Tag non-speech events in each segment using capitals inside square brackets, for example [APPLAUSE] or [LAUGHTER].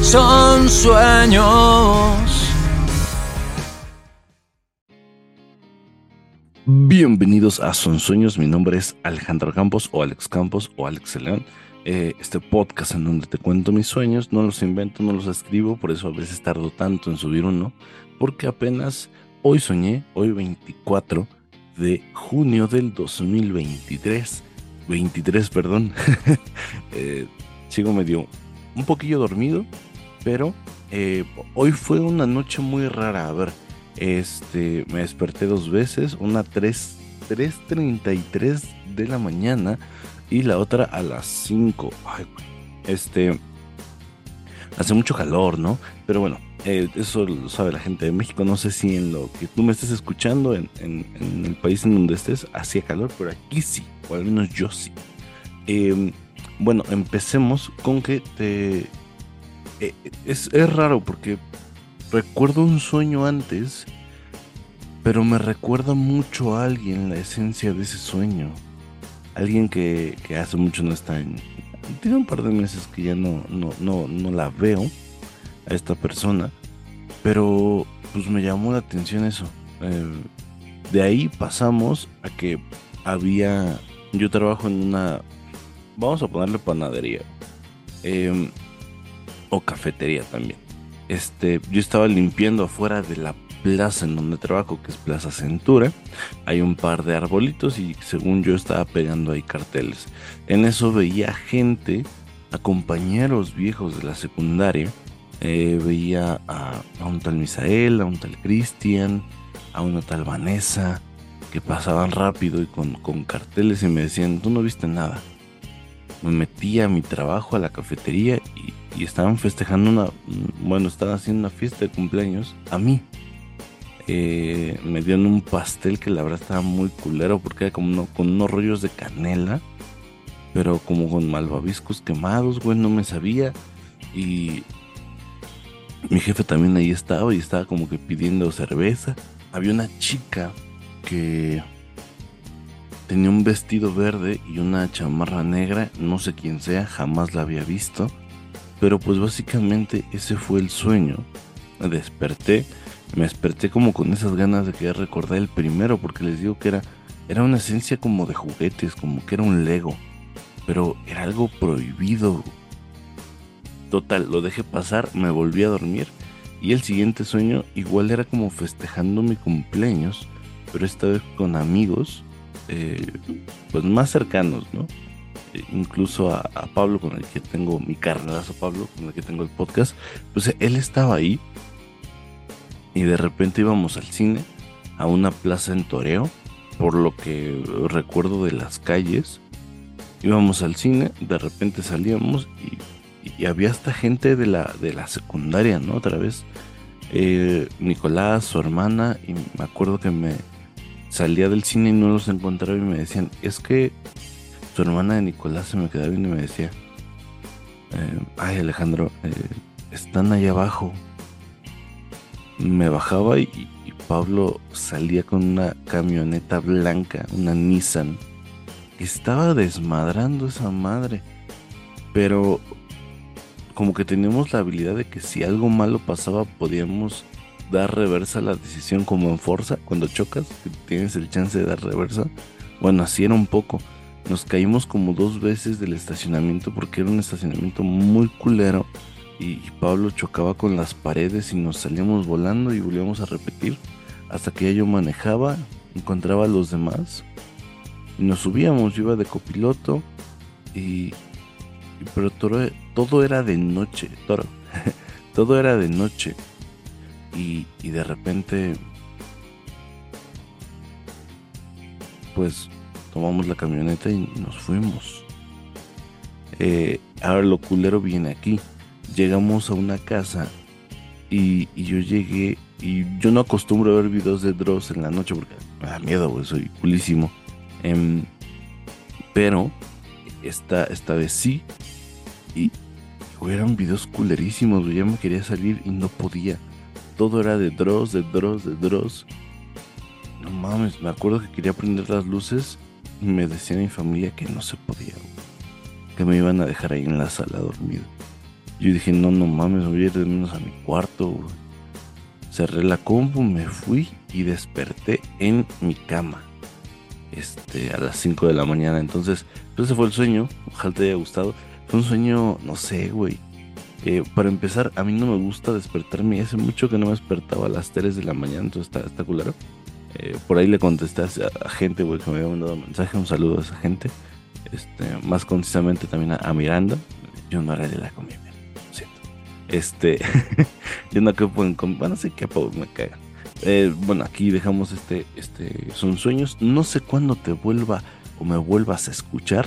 son sueños. Bienvenidos a Son Sueños, mi nombre es Alejandro Campos o Alex Campos o Alex León. Eh, este podcast en donde te cuento mis sueños, no los invento, no los escribo, por eso a veces tardo tanto en subir uno, porque apenas hoy soñé, hoy 24 de junio del 2023, 23, perdón, [LAUGHS] eh, sigo medio un poquillo dormido, pero eh, hoy fue una noche muy rara, a ver, este, me desperté dos veces, una 3, 3.33 de la mañana y la otra a las 5. este, hace mucho calor, ¿no? Pero bueno, eh, eso lo sabe la gente de México. No sé si en lo que tú me estés escuchando, en, el país en donde estés, hacía calor, pero aquí sí, o al menos yo sí. Em, bueno, empecemos con que te... Eh, es, es raro porque recuerdo un sueño antes, pero me recuerda mucho a alguien la esencia de ese sueño. Alguien que, hace mucho no está en... Tiene un par de meses que ya no, no, no, no la veo a esta persona, pero pues me llamó la atención eso. Eh, de ahí pasamos a que había... Yo trabajo en una... Vamos a ponerle panadería. Em, o cafetería también. Este, yo estaba limpiando afuera de la plaza en donde trabajo, que es Plaza Centura. Hay un par de arbolitos y según yo estaba pegando ahí carteles. En eso veía gente, a compañeros viejos de la secundaria. Eh, veía a, un tal Misael, a un tal Cristian, a una tal Vanessa, que pasaban rápido y con, con carteles y me decían, tú no viste nada. Me metí a mi trabajo, a la cafetería y y estaban festejando una, bueno, estaban haciendo una fiesta de cumpleaños a mí. Eh, me dieron un pastel que la verdad estaba muy culero porque era como con unos rollos de canela, pero como con malvaviscos quemados, güey, no me sabía. Y mi jefe también ahí estaba y estaba como que pidiendo cerveza. Había una chica que tenía un vestido verde y una chamarra negra, no sé quién sea, jamás la había visto. Pero pues básicamente ese fue el sueño. Me desperté, me desperté como con esas ganas de querer recordar el primero, porque les digo que era, era una esencia como de juguetes, como que era un Lego. Pero era algo prohibido. Total, lo dejé pasar, me volví a dormir. Y el siguiente sueño igual era como festejando mi cumpleaños, pero esta vez con amigos, eh, pues más cercanos, ¿no? Incluso a, Pablo, con el que tengo mi carnalazo Pablo, con el que tengo el podcast, pues él estaba ahí y de repente íbamos al cine, a una plaza en Toreo, por lo que recuerdo de las calles. Íbamos al cine, de repente salíamos y, había hasta gente de la, de la secundaria, ¿no? Otra vez. Eh, Nicolás, su hermana, y me acuerdo que me salía del cine y no los encontraba y me decían, es que su hermana de Nicolás se me quedaba viendo y me decía, eh, ay Alejandro, eh, están allá abajo. Me bajaba y, Pablo salía con una camioneta blanca, una Nissan. Estaba desmadrando esa madre. Pero como que teníamos la habilidad de que si algo malo pasaba podíamos dar reversa a la decisión como en Forza, cuando chocas, tienes el chance de dar reversa. Bueno, así era un poco. Nos caímos como dos veces del estacionamiento porque era un estacionamiento muy culero. Y, Pablo chocaba con las paredes y nos salíamos volando y volvíamos a repetir. Hasta que ya yo manejaba, encontraba a los demás. Y nos subíamos, yo iba de copiloto. Y, pero todo, todo, era de noche, todo, [LAUGHS] todo era de noche. Y, y de repente, pues tomamos la camioneta y nos fuimos. Eh, ahora lo culero viene aquí. Llegamos a una casa y, yo llegué y yo no acostumbro a ver videos de Dross en la noche porque me da miedo, soy culísimo. Em, pero esta, esta vez sí. Y eran videos culerísimos, Ya me quería salir y no podía. Todo era de Dross, de Dross, de Dross. No mames, me acuerdo que quería prender las luces me decía mi familia que no se podía, que me iban a dejar ahí en la sala dormido. Yo dije, no, no mames, voy a ir de menos a mi cuarto. Cerré la compu, me fui y desperté en mi cama. Este, a las 5 de la mañana. Entonces, pues ese fue el sueño. Ojalá te haya gustado. Fue un sueño, no sé, güey. Para empezar, a mí no me gusta despertarme. Hace mucho que no me despertaba a las 3 de la mañana, entonces está, está culero. Eh, por ahí le contesté a, gente, que me había mandado mensaje. Un saludo a esa gente. Este, más concisamente también a, Miranda. Yo no era de la comida, siento. Este, [LAUGHS] yo no quepo en. Bueno, sí que me cagan. Eh, bueno, aquí dejamos este, este, son sueños. No sé cuándo te vuelva o me vuelvas a escuchar,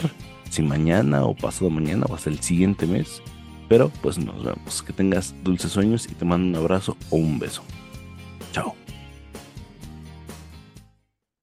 si mañana o pasado mañana o hasta el siguiente mes. Pero pues nos vemos. Que tengas dulces sueños y te mando un abrazo o un beso. Chao.